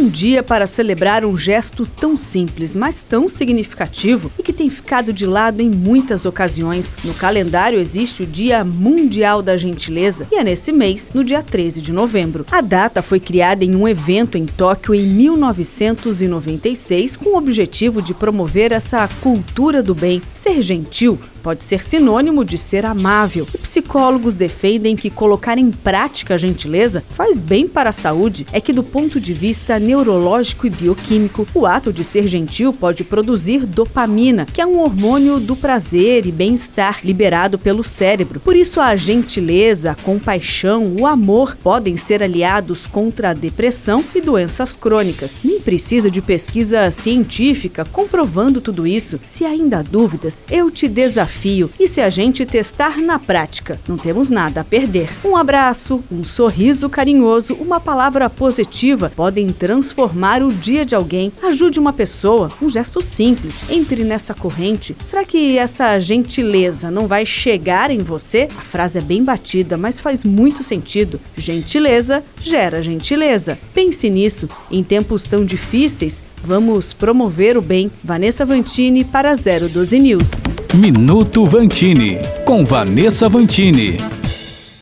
Um dia para celebrar um gesto tão simples, mas tão significativo e que tem ficado de lado em muitas ocasiões. No calendário existe o Dia Mundial da Gentileza e é nesse mês, no dia 13 de novembro. A data foi criada em um evento em Tóquio em 1996 com o objetivo de promover essa cultura do bem. Ser gentil pode ser sinônimo de ser amável. E psicólogos defendem que colocar em prática a gentileza faz bem para a saúde. É que, do ponto de vista neurológico e bioquímico, o ato de ser gentil pode produzir dopamina, que é um hormônio do prazer e bem-estar liberado pelo cérebro. Por isso, a gentileza, a compaixão, o amor podem ser aliados contra a depressão e doenças crônicas. Nem precisa de pesquisa científica comprovando tudo isso. Se ainda há dúvidas, eu te desafio e se a gente testar na prática, não temos nada a perder. Um abraço, um sorriso carinhoso, uma palavra positiva podem transformar o dia de alguém. Ajude uma pessoa, um gesto simples. Entre nessa corrente. Será que essa gentileza não vai chegar em você? A frase é bem batida, mas faz muito sentido. Gentileza gera gentileza. Pense nisso. Em tempos tão difíceis, vamos promover o bem. Vanessa Vantini para 012 News. Minuto Vantini, com Vanessa Vantini.